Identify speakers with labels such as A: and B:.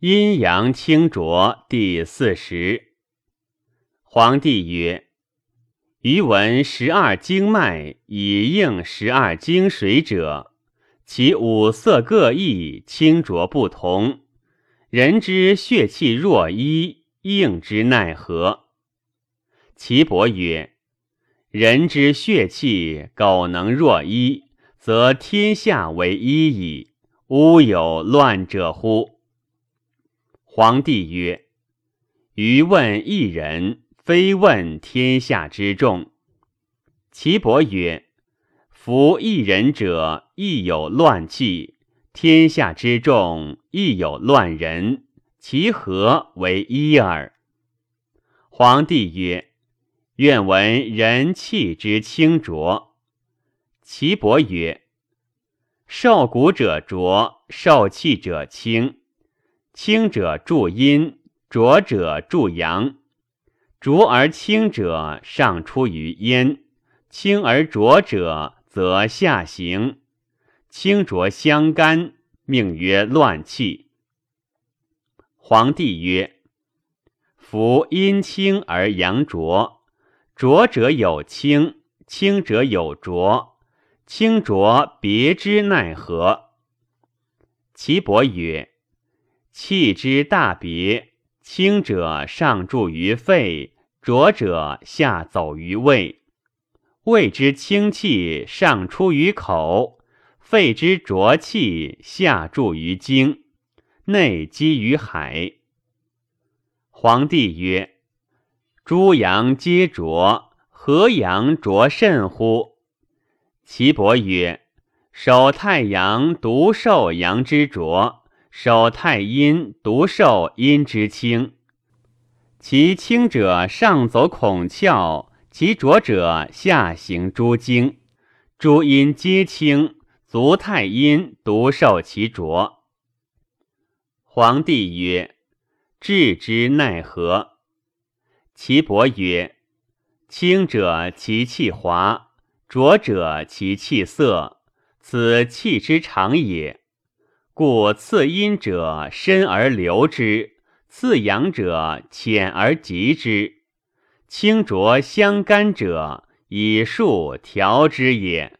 A: 阴阳清浊第四十。皇帝曰：“余闻十二经脉以应十二经水者，其五色各异，清浊不同。人之血气若一，应之奈何？”岐伯曰：“人之血气苟能若一，则天下为一矣。吾有乱者乎？”皇帝曰：“余问一人，非问天下之众。”岐伯曰：“夫一人者，亦有乱气；天下之众，亦有乱人，其何为一耳？”皇帝曰：“愿闻人气之清浊。”岐伯曰：“受谷者浊，受气者清。”清者助阴，浊者助阳。浊而清者，上出于咽；清而浊者，则下行。清浊相干，命曰乱气。皇帝曰：“夫阴清而阳浊，浊者有清，清者有浊，清浊别之奈何？”岐伯曰。气之大别，清者上注于肺，浊者下走于胃。胃之清气上出于口，肺之浊气下注于精，内积于海。皇帝曰：“诸阳皆浊，何阳浊甚乎？”岐伯曰：“守太阳，独受阳之浊。”守太阴，独受阴之清。其清者上走孔窍，其浊者下行诸经。诸阴皆清，足太阴独受其浊。皇帝曰：“治之奈何？”岐伯曰：“清者其气滑，浊者其气涩，此气之常也。”故次阴者深而流之，次阳者浅而急之。清浊相干者，以数调之也。